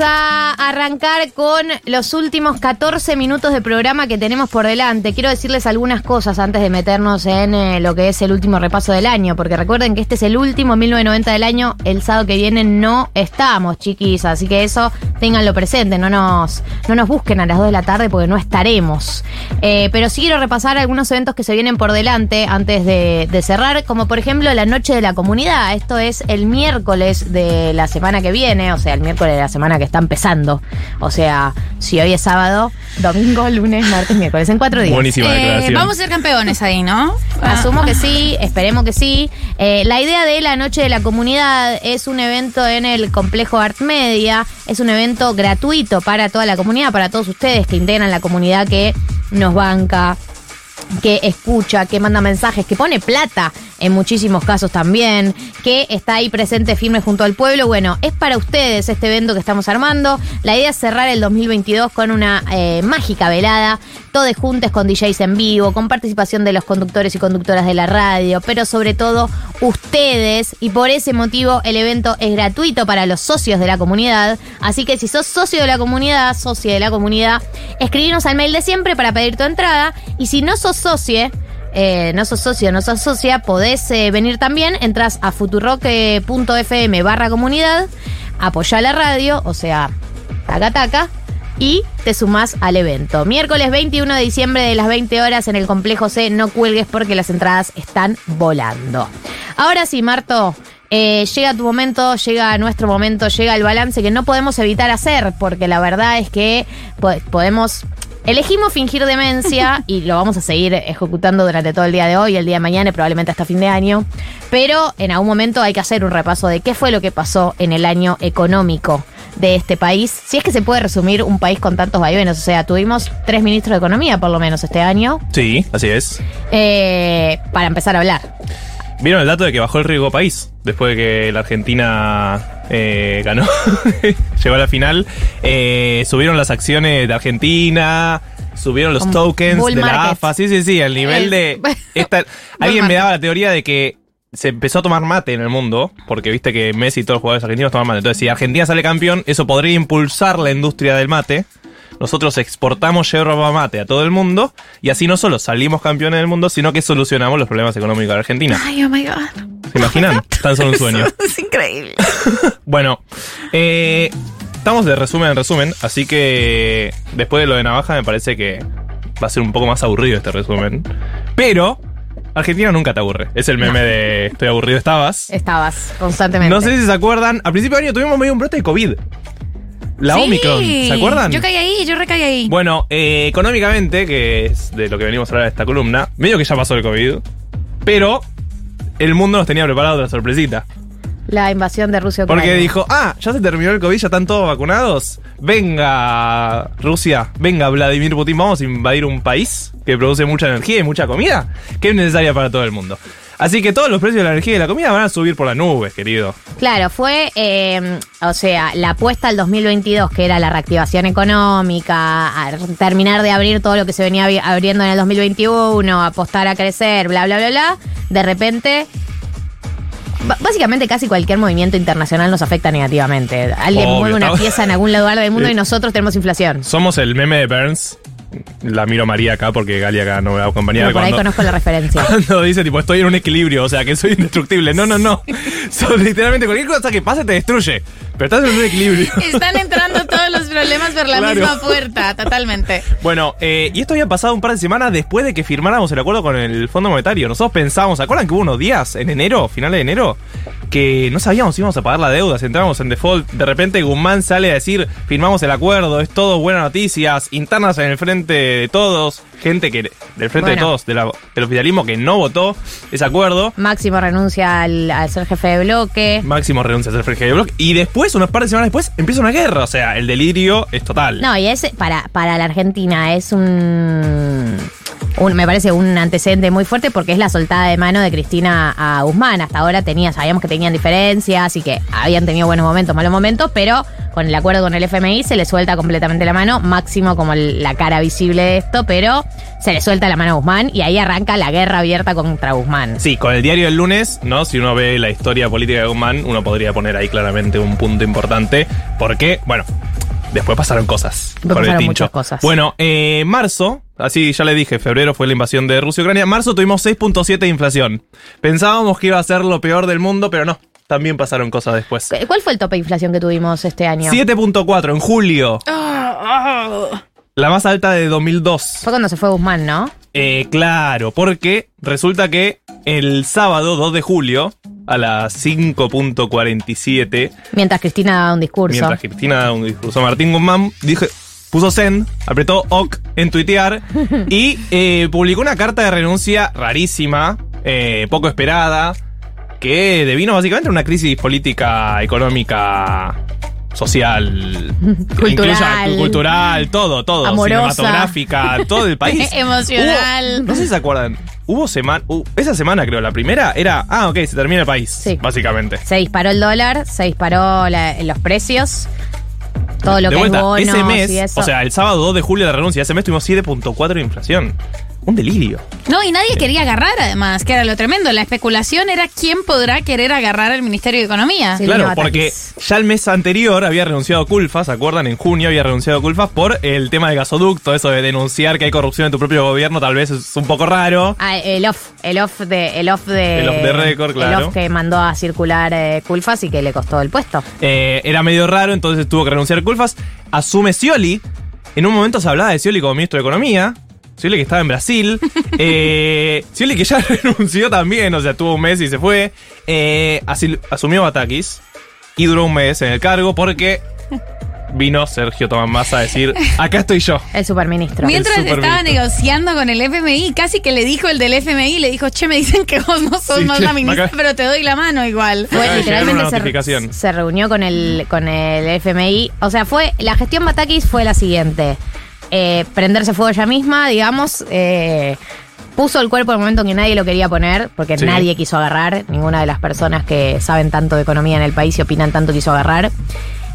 Vamos a arrancar con los últimos 14 minutos de programa que tenemos por delante. Quiero decirles algunas cosas antes de meternos en eh, lo que es el último repaso del año, porque recuerden que este es el último 1990 del año. El sábado que viene no estamos, chiquis, así que eso ténganlo presente. No nos, no nos busquen a las 2 de la tarde porque no estaremos. Eh, pero sí quiero repasar algunos eventos que se vienen por delante antes de, de cerrar, como por ejemplo la Noche de la Comunidad. Esto es el miércoles de la semana que viene, o sea, el miércoles de la semana que está empezando. O sea, si hoy es sábado, domingo, lunes, martes, miércoles, en cuatro días. Buenísima Eh, declaración. vamos a ser campeones ahí, ¿no? Asumo que sí, esperemos que sí. Eh, la idea de la Noche de la Comunidad es un evento en el complejo Art Media, es un evento gratuito para toda la comunidad, para todos ustedes que integran la comunidad que nos banca, que escucha, que manda mensajes, que pone plata en muchísimos casos también, que está ahí presente firme junto al pueblo. Bueno, es para ustedes este evento que estamos armando. La idea es cerrar el 2022 con una eh, mágica velada, todos juntos con DJs en vivo, con participación de los conductores y conductoras de la radio, pero sobre todo ustedes. Y por ese motivo el evento es gratuito para los socios de la comunidad. Así que si sos socio de la comunidad, socia de la comunidad, escribinos al mail de siempre para pedir tu entrada. Y si no sos socie, eh, no sos socio, no sos socia, podés eh, venir también. Entras a futurock.fm barra comunidad, apoyá la radio, o sea, taca taca. Y te sumás al evento. Miércoles 21 de diciembre de las 20 horas en el complejo C. No cuelgues porque las entradas están volando. Ahora sí, Marto, eh, llega tu momento, llega nuestro momento, llega el balance que no podemos evitar hacer, porque la verdad es que po- podemos. Elegimos fingir demencia y lo vamos a seguir ejecutando durante todo el día de hoy, el día de mañana y probablemente hasta fin de año. Pero en algún momento hay que hacer un repaso de qué fue lo que pasó en el año económico de este país. Si es que se puede resumir un país con tantos vaivenes. O sea, tuvimos tres ministros de Economía por lo menos este año. Sí, así es. eh, para empezar a hablar. ¿Vieron el dato de que bajó el riesgo país? Después de que la Argentina eh, ganó, llegó a la final. Eh, subieron las acciones de Argentina, subieron los Como tokens de la. AFA. Sí, sí, sí, el nivel de... Esta- alguien me daba la teoría de que se empezó a tomar mate en el mundo, porque viste que Messi y todos los jugadores argentinos toman mate. Entonces, si Argentina sale campeón, eso podría impulsar la industria del mate. Nosotros exportamos yerba mate a todo el mundo y así no solo salimos campeones del mundo, sino que solucionamos los problemas económicos de Argentina. Ay, oh my God. ¿Se imaginan? Tan solo un sueño. Es increíble. Bueno, eh, estamos de resumen en resumen, así que después de lo de Navaja me parece que va a ser un poco más aburrido este resumen. Pero Argentina nunca te aburre. Es el meme de estoy aburrido, estabas. Estabas constantemente. No sé si se acuerdan, a principio de año tuvimos medio un brote de COVID. La Sí. Omicron, ¿se acuerdan? Yo caí ahí, yo recaí ahí. Bueno, eh, económicamente, que es de lo que venimos a hablar de esta columna, medio que ya pasó el COVID, pero el mundo nos tenía preparado otra sorpresita. La invasión de Rusia Porque Ucrania. dijo, ah, ya se terminó el COVID, ya están todos vacunados. Venga, Rusia, venga, Vladimir Putin, vamos a invadir un país que produce mucha energía y mucha comida, que es necesaria para todo el mundo. Así que todos los precios de la energía y de la comida van a subir por las nubes, querido. Claro, fue, eh, o sea, la apuesta al 2022, que era la reactivación económica, a terminar de abrir todo lo que se venía abri- abriendo en el 2021, apostar a crecer, bla, bla, bla, bla. De repente, básicamente casi cualquier movimiento internacional nos afecta negativamente. Alguien Obvio, mueve una pieza en algún lugar del mundo y nosotros tenemos inflación. Somos el meme de Burns. La miro a María acá porque Gali acá no me va a acompañar. Pero por ahí cuando- conozco la referencia. Cuando dice, tipo, estoy en un equilibrio, o sea, que soy indestructible. No, no, no. So, literalmente, cualquier cosa que pase te destruye. Pero estás en un equilibrio. Están entrando todos los problemas por la Claro. misma puerta, totalmente. Bueno, eh, y esto había pasado un par de semanas después de que firmáramos el acuerdo con el Fondo Monetario. Nosotros pensábamos, ¿se acuerdan que hubo unos días en enero, finales de enero, que no sabíamos si íbamos a pagar la deuda, si entrábamos en default? De repente Guzmán sale a decir, firmamos el acuerdo, es todo buenas noticias, internas en el frente de todos, gente que del frente de todos, de la- del oficialismo que no votó ese acuerdo. Máximo renuncia al, al ser jefe de bloque. Máximo renuncia a ser jefe de bloque. Y después, unas par de semanas después, empieza una guerra. O sea, el delirio es total. No, y es para, para la Argentina es un, un- me parece un antecedente muy fuerte porque es la soltada de mano de Cristina a Guzmán. Hasta ahora tenía, sabíamos que tenían diferencias y que habían tenido buenos momentos, malos momentos, pero con el acuerdo con el FMI se le suelta completamente la mano, máximo como la cara visible de esto, pero se le suelta la mano a Guzmán y ahí arranca la guerra abierta contra Guzmán. Sí, con el diario del lunes, ¿no? Si uno ve la historia política de Guzmán, uno podría poner ahí claramente un punto importante. Porque, bueno, Después pasaron cosas. Después pasaron muchas cosas. Bueno, eh, marzo, así ya le dije, febrero fue la invasión de Rusia y Ucrania. Marzo tuvimos 6.7 de inflación. Pensábamos que iba a ser lo peor del mundo, pero no. También pasaron cosas después. ¿Cu- ¿Cuál fue el tope de inflación que tuvimos este año? 7.4 en julio. La más alta de 2002. Fue cuando se fue Guzmán, ¿no? Eh, claro, porque resulta que el sábado 2 de julio, a las 5.47, Mientras Cristina daba un discurso. mientras Cristina daba un discurso, Martín Guzmán dije, puso send, apretó OK en tuitear y eh, publicó una carta de renuncia rarísima, eh, poco esperada, que devino básicamente una crisis política, económica, social, Cultural. cultural, todo, todo, Amorosa. cinematográfica, todo el país. Emocional. Hubo- no sé si se acuerdan, hubo semana, esa semana creo, la primera era, ah, ok, se termina el país, Sí. básicamente. Se disparó el dólar, se disparó la- los precios, todo lo de que vuelta, es bonos ese mes, y eso. o sea, el sábado 2 de julio de la renuncia, ese mes tuvimos 7.4 de inflación. Un delirio. No, y nadie quería agarrar, además, que era lo tremendo. La especulación era quién podrá querer agarrar al Ministerio de Economía. Sí. claro, porque ya el mes anterior había renunciado Culfas, ¿se acuerdan? En junio había renunciado Culfas por el tema del gasoducto, eso de denunciar que hay corrupción en tu propio gobierno, tal vez es un poco raro. Ah, el off, el off de, el off de, El off de récord, claro. El off que mandó a circular eh, Culfas y que le costó el puesto. Eh, era medio raro, entonces tuvo que renunciar Culfas. Asume Scioli. En un momento se hablaba de Scioli como ministro de Economía. Scioli que estaba en Brasil. Eh, Scioli que ya renunció también, o sea, tuvo un mes y se fue. Eh, asil- asumió Batakis y duró un mes en el cargo porque vino Sergio Tomás Massa a decir, acá estoy yo. El superministro. Mientras El estaba superministro. negociando con el FMI, casi que le dijo el del FMI, le dijo, che, me dicen que vos no sos Sí, más che, la ministra, acá- pero te doy la mano igual. Fue literalmente se, se reunió con el, con el FMI. O sea, fue la gestión Batakis fue la siguiente. Eh, prenderse fuego ella misma, digamos. eh, puso el cuerpo en el momento en que nadie lo quería poner, porque Sí. nadie quiso agarrar. Ninguna de las personas que saben tanto de economía en el país y opinan tanto quiso agarrar.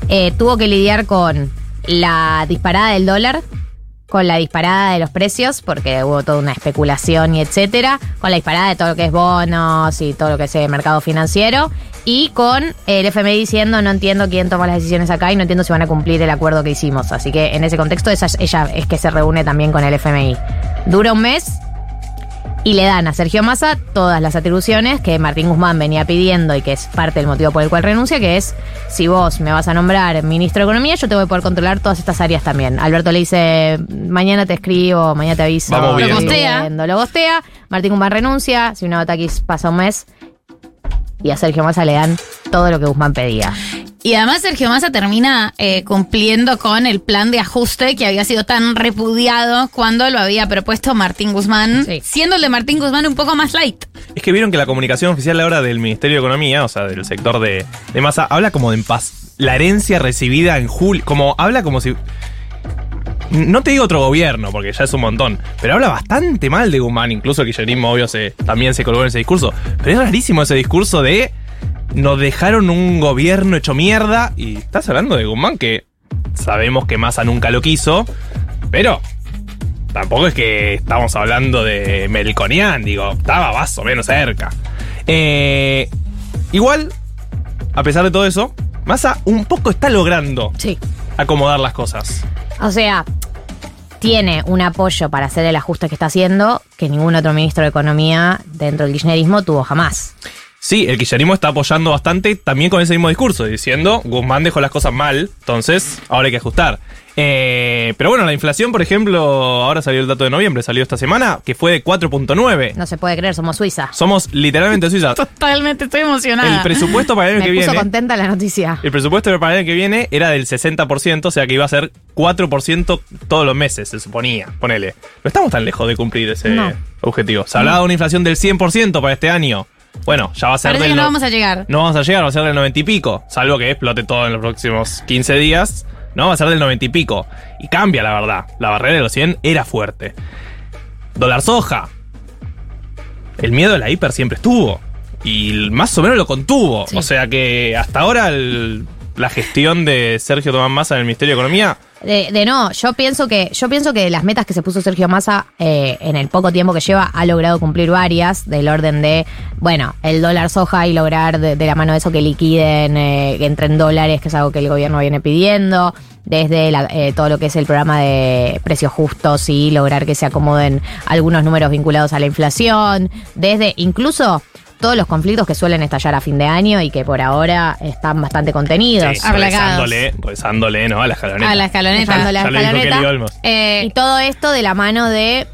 Eh, tuvo que lidiar con la disparada del dólar, con la disparada de los precios, porque hubo toda una especulación y etcétera, con la disparada de todo lo que es bonos y todo lo que es eh, mercado financiero, y con el FMI diciendo no entiendo quién toma las decisiones acá y no entiendo si van a cumplir el acuerdo que hicimos. Así que en ese contexto esa, ella es que se reúne también con el FMI. Dura un mes y le dan a Sergio Massa todas las atribuciones que Martín Guzmán venía pidiendo y que es parte del motivo por el cual renuncia, que es si vos me vas a nombrar ministro de Economía, yo te voy a poder controlar todas estas áreas también. Alberto le dice, mañana te escribo, mañana te aviso. Vamos Lo gostea, Martín Guzmán renuncia, si una Batakis pasa un mes y a Sergio Massa le dan todo lo que Guzmán pedía. Y además Sergio Massa termina eh, cumpliendo con el plan de ajuste que había sido tan repudiado cuando lo había propuesto Martín Guzmán, Sí. siendo el de Martín Guzmán un poco más light. Es que vieron que la comunicación oficial ahora del Ministerio de Economía, o sea, del sector de, de masa, habla como de en paz. La herencia recibida en julio, como habla como si... No te digo otro gobierno, porque ya es un montón, pero habla bastante mal de Guzmán, incluso el kirchnerismo, obvio, se, también se colgó en ese discurso. Pero es rarísimo ese discurso de nos dejaron un gobierno hecho mierda, y estás hablando de Guzmán, que sabemos que Massa nunca lo quiso, pero Tampoco es que estamos hablando de Melconian, digo, estaba más o menos cerca. Eh, igual, a pesar de todo eso, Massa un poco está logrando Sí. Acomodar las cosas. O sea, tiene un apoyo para hacer el ajuste que está haciendo que ningún otro ministro de Economía dentro del kirchnerismo tuvo jamás. Sí, el kirchnerismo está apoyando bastante también con ese mismo discurso, diciendo Guzmán dejó las cosas mal, entonces ahora hay que ajustar. Eh, pero bueno, la inflación, por ejemplo, ahora salió el dato de noviembre, salió esta semana, que fue de 4.9. No se puede creer, somos Suiza. Somos literalmente Suiza. Totalmente, estoy emocionada. El presupuesto para el año Me que puso viene. contenta la noticia. El presupuesto para el año que viene era del 60%, o sea que iba a ser 4% todos los meses, se suponía. Ponele. No estamos tan lejos de cumplir ese No. objetivo. Se hablaba de una inflación del 100% para este año. Bueno, ya va a ser Parece del que no no- vamos a llegar. no vamos a llegar, va a ser del 90 y pico. Salvo que explote todo en los próximos 15 días. No, va a ser del 90 y pico. Y cambia, la verdad. La barrera de los 100 era fuerte. Dólar soja. El miedo a la hiper siempre estuvo. Y más o menos lo contuvo. Sí. O sea que hasta ahora el- la gestión de Sergio Tomás Massa en el Ministerio de Economía De, de no, yo pienso que yo pienso que las metas que se puso Sergio Massa eh, en el poco tiempo que lleva ha logrado cumplir varias del orden de bueno el dólar soja y lograr de, la mano de eso que liquiden eh, que entren dólares que es algo que el gobierno viene pidiendo desde la- eh, todo lo que es el programa de precios justos y lograr que se acomoden algunos números vinculados a la inflación desde incluso todos los conflictos que suelen estallar a fin de año y que por ahora están bastante contenidos. Sí, Aplagados. rezándole, rezándole, ¿no? A la escaloneta. A la escaloneta. La escaloneta. Olmos. Eh, Y todo esto de la mano de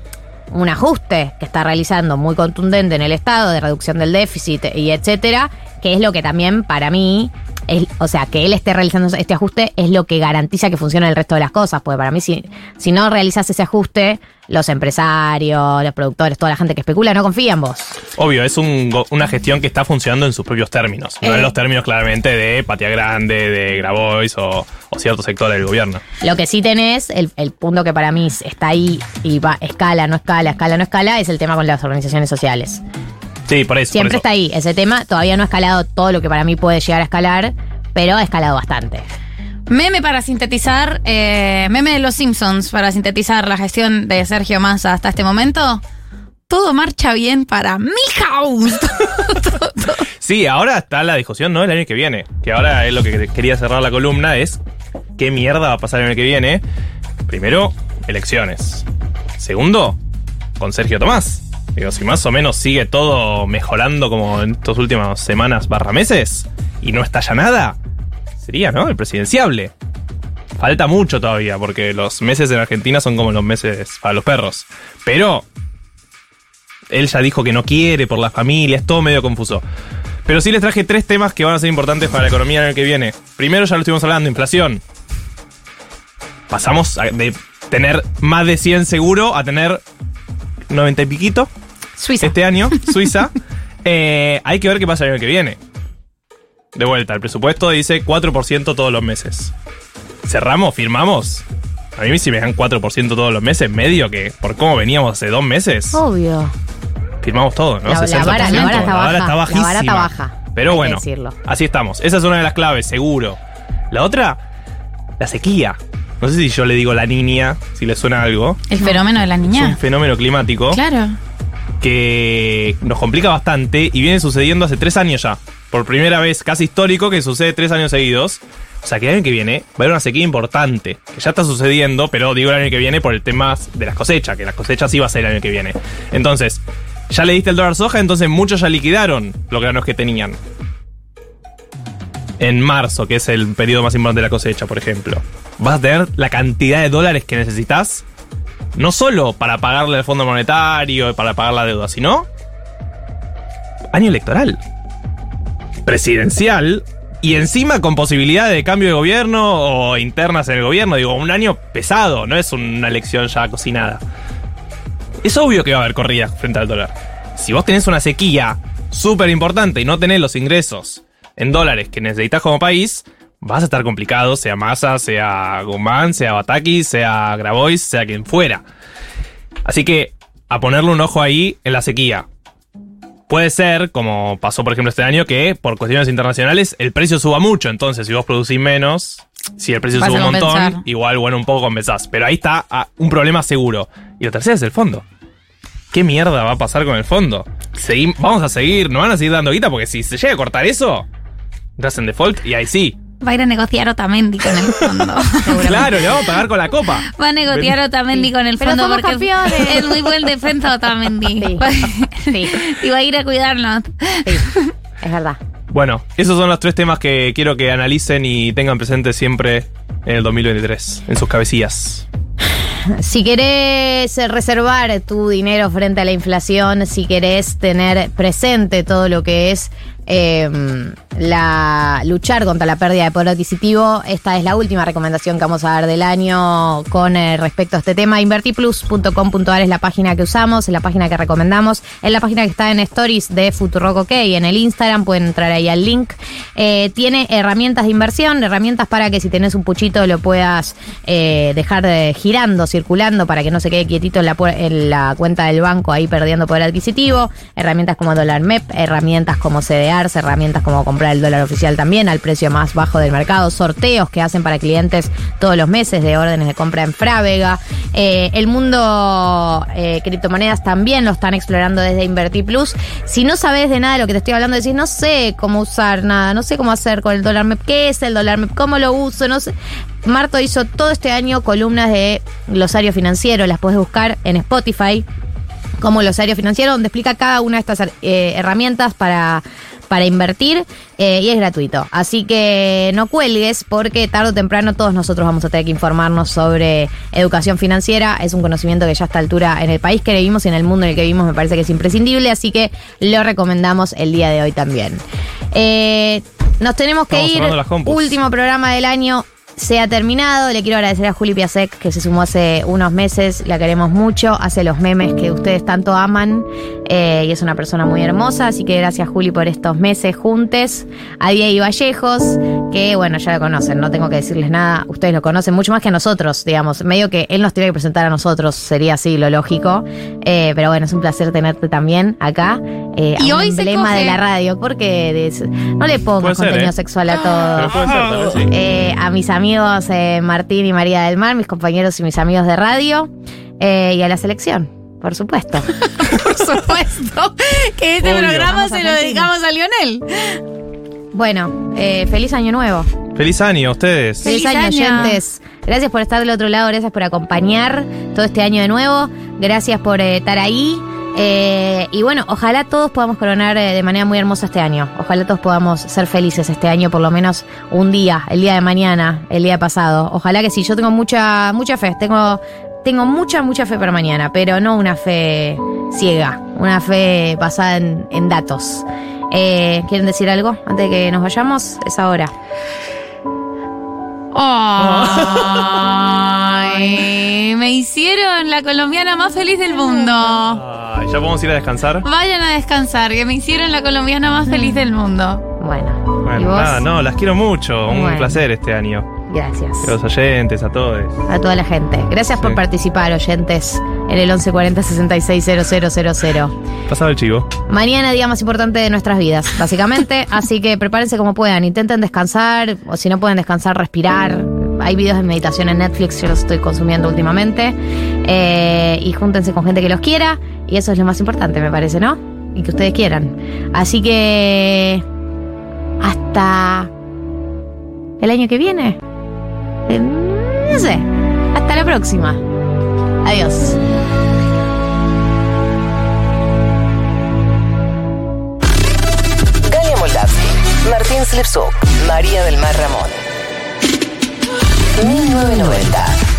un ajuste que está realizando muy contundente en el Estado de reducción del déficit y etcétera, que es lo que también para mí, es, o sea, que él esté realizando este ajuste es lo que garantiza que funcione el resto de las cosas, porque para mí si, si no realizas ese ajuste, los empresarios, los productores, toda la gente que especula no confía en vos. Obvio, es un una gestión que está funcionando en sus propios términos. No Eh. en los términos claramente de Patria Grande, de Grabois o, o cierto sector del gobierno. Lo que sí tenés, el, el punto que para mí está ahí y va, escala, no escala, escala, no escala, es el tema con las organizaciones sociales. Sí, por eso. Siempre por eso. está ahí ese tema. Todavía no ha escalado todo lo que para mí puede llegar a escalar, pero ha escalado bastante. Meme para sintetizar, eh, meme de los Simpsons para sintetizar la gestión de Sergio Massa hasta este momento. Todo marcha bien para Milhouse. Sí, ahora está la discusión, ¿no? El año que viene. Que ahora es lo que quería cerrar la columna, es qué mierda va a pasar el año que viene. Primero, elecciones. Segundo, con Sergio Tomás. Digo, si más o menos sigue todo mejorando como en estas últimas semanas barra meses y no estalla nada, sería, ¿no? El presidenciable. Falta mucho todavía, porque los meses en Argentina son como los meses para los perros. Pero él ya dijo que no quiere por la familia, es todo medio confuso. Pero sí les traje tres temas que van a ser importantes para la economía en el que viene. Primero, ya lo estuvimos hablando, inflación. Pasamos de tener más de 100 seguro a tener 90 y piquito Suiza. este año, Suiza. Eh, hay que ver qué pasa el año que viene. De vuelta, el presupuesto dice 4% todos los meses. ¿Cerramos? ¿Firmamos? A mí si me dan 4% todos los meses, medio que por cómo veníamos hace dos meses, Obvio. firmamos todo, ¿no? La- la 60%. vara- la vara está baja, está la vara está baja, Pero hay que bueno, decirlo. así estamos. Esa es una de las claves, seguro. La otra, la sequía. No sé si yo le digo la niña, si le suena algo. El fenómeno de la Es un niña. fenómeno climático Claro. Que nos complica bastante y viene sucediendo hace tres años ya. Por primera vez, casi histórico, que sucede tres años seguidos. O sea que el año que viene va a haber una sequía importante, que ya está sucediendo, pero digo el año que viene por el tema de las cosechas, que las cosechas sí va a ser el año que viene. Entonces, ya le diste el dólar soja, entonces muchos ya liquidaron los granos que tenían. En marzo, que es el periodo más importante de la cosecha, por ejemplo. Vas a tener la cantidad de dólares que necesitas no solo para pagarle al Fondo Monetario y para pagar la deuda, sino año electoral, presidencial y encima con posibilidad de cambio de gobierno o internas en el gobierno. Digo, un año pesado, no es una elección ya cocinada. Es obvio que va a haber corrida frente al dólar. Si vos tenés una sequía súper importante y no tenés los ingresos en dólares que necesitas como país, vas a estar complicado, sea Massa, sea Guzmán, sea Bataki, sea Grabois, sea quien fuera. Así que a ponerle un ojo ahí en la sequía. Puede ser, como pasó por ejemplo este año, que por cuestiones internacionales el precio suba mucho. Entonces, si vos producís menos, si el precio sube un montón, compensar. igual, bueno, un poco compensás. Pero ahí está ah, un problema seguro. Y la tercera es el fondo. ¿Qué mierda va a pasar con el fondo? Seguim- vamos a seguir, no van a seguir dando guita porque si se llega a cortar eso, entras en default y ahí sí. Va a ir a negociar Otamendi con el fondo. Claro, le vamos a pagar con la copa. Va a negociar Otamendi Sí. con el fondo porque es- campeones. es muy buen defensa Otamendi. Sí. Sí. y va a ir a cuidarnos. Sí, es verdad. Bueno, esos son los tres temas que quiero que analicen y tengan presentes siempre en el 2023, en sus cabecillas. Si querés reservar tu dinero frente a la inflación, si querés tener presente todo lo que es eh, la luchar contra la pérdida de poder adquisitivo, esta es la última recomendación que vamos a dar del año con eh, respecto a este tema. Invertiplus.com.ar es la página que usamos, es la página que recomendamos, es la página que está en Stories de Futurock OK, en el Instagram pueden entrar ahí al link. Eh, tiene herramientas de inversión, herramientas para que si tenés un puchito lo puedas eh, dejar girando, circulando, para que no se quede quietito en la, pu- en la cuenta del banco ahí perdiendo poder adquisitivo. Herramientas como Dólar MEP, herramientas como CDA herramientas como comprar el dólar oficial también al precio más bajo del mercado, sorteos que hacen para clientes todos los meses de órdenes de compra en Frávega. Eh, el mundo eh, criptomonedas también lo están explorando desde Invertir Plus. Si no sabes de nada de lo que te estoy hablando, decís, no sé cómo usar nada, no sé cómo hacer con el dólar MEP, qué es el dólar MEP, cómo lo uso, no sé. Marto hizo todo este año columnas de glosario financiero, las puedes buscar en Spotify como glosario financiero, donde explica cada una de estas eh, herramientas para, para invertir eh, y es gratuito. Así que no cuelgues porque tarde o temprano todos nosotros vamos a tener que informarnos sobre educación financiera. Es un conocimiento que ya a esta altura en el país que vivimos y en el mundo en el que vivimos me parece que es imprescindible, así que lo recomendamos el día de hoy también. Eh, nos tenemos que Estamos ir. Último programa del año. Se ha terminado. Le quiero agradecer a Juli Piasek, que se sumó hace unos meses. La queremos mucho. Hace los memes que ustedes tanto aman. eh, y es una persona muy hermosa. Así que gracias, Juli, por estos meses juntes. A Diego Vallejos, que bueno, ya lo conocen. No tengo que decirles nada. Ustedes lo conocen mucho más que a nosotros, digamos. Medio que él nos tiene que presentar a nosotros. Sería así lo lógico. Eh, pero bueno, es un placer tenerte también acá. eh, a Y un hoy se emblema coge- de la radio. Porque de- no le ser, contenido ¿eh? sexual a Pero todo. puede ser, también, sí. Eh, a mis amigos eh, Martín y María del Mar, mis compañeros y mis amigos de radio, eh, y a la selección, por supuesto. Por supuesto que este Obvio. programa Vamos, se lo dedicamos a Lionel. Bueno, eh, feliz año nuevo. Feliz año a ustedes. Feliz, Feliz año, año. oyentes. Gracias por estar del otro lado, gracias por acompañar todo este año de nuevo. Gracias por eh, estar ahí. Eh, y bueno, ojalá todos podamos coronar eh, de manera muy hermosa este año. Ojalá todos podamos ser felices este año, por lo menos un día, el día de mañana, el día pasado. Ojalá que sí, yo tengo mucha, mucha fe. Tengo, tengo mucha, mucha fe para mañana, pero no una fe ciega, una fe basada en, en datos. Eh, ¿Quieren decir algo antes de que nos vayamos? Es ahora. Ay, me hicieron la colombiana más feliz del mundo. ¿Ya podemos ir a descansar? Vayan a descansar, que me hicieron la colombiana más feliz del mundo. Bueno, ¿y Bueno, vos? nada, no, las quiero mucho. Un Bueno. placer este año. Gracias. A los oyentes, a todos. A toda la gente. Gracias por Sí. participar, oyentes, en el 1140 660000. Pasaba el chivo. Mañana, día más importante de nuestras vidas, básicamente. Así que prepárense como puedan. Intenten descansar, o si no pueden descansar, respirar. Hay videos de meditación en Netflix, yo los estoy consumiendo últimamente. Eh, y júntense con gente que los quiera. Y eso es lo más importante, me parece, ¿no? Y que ustedes quieran. Así que. Hasta. El año que viene. Eh, no sé. Hasta la próxima. Adiós. Galia Moldavsky, Martín Slipsuk, María del Mar Ramón. 1990.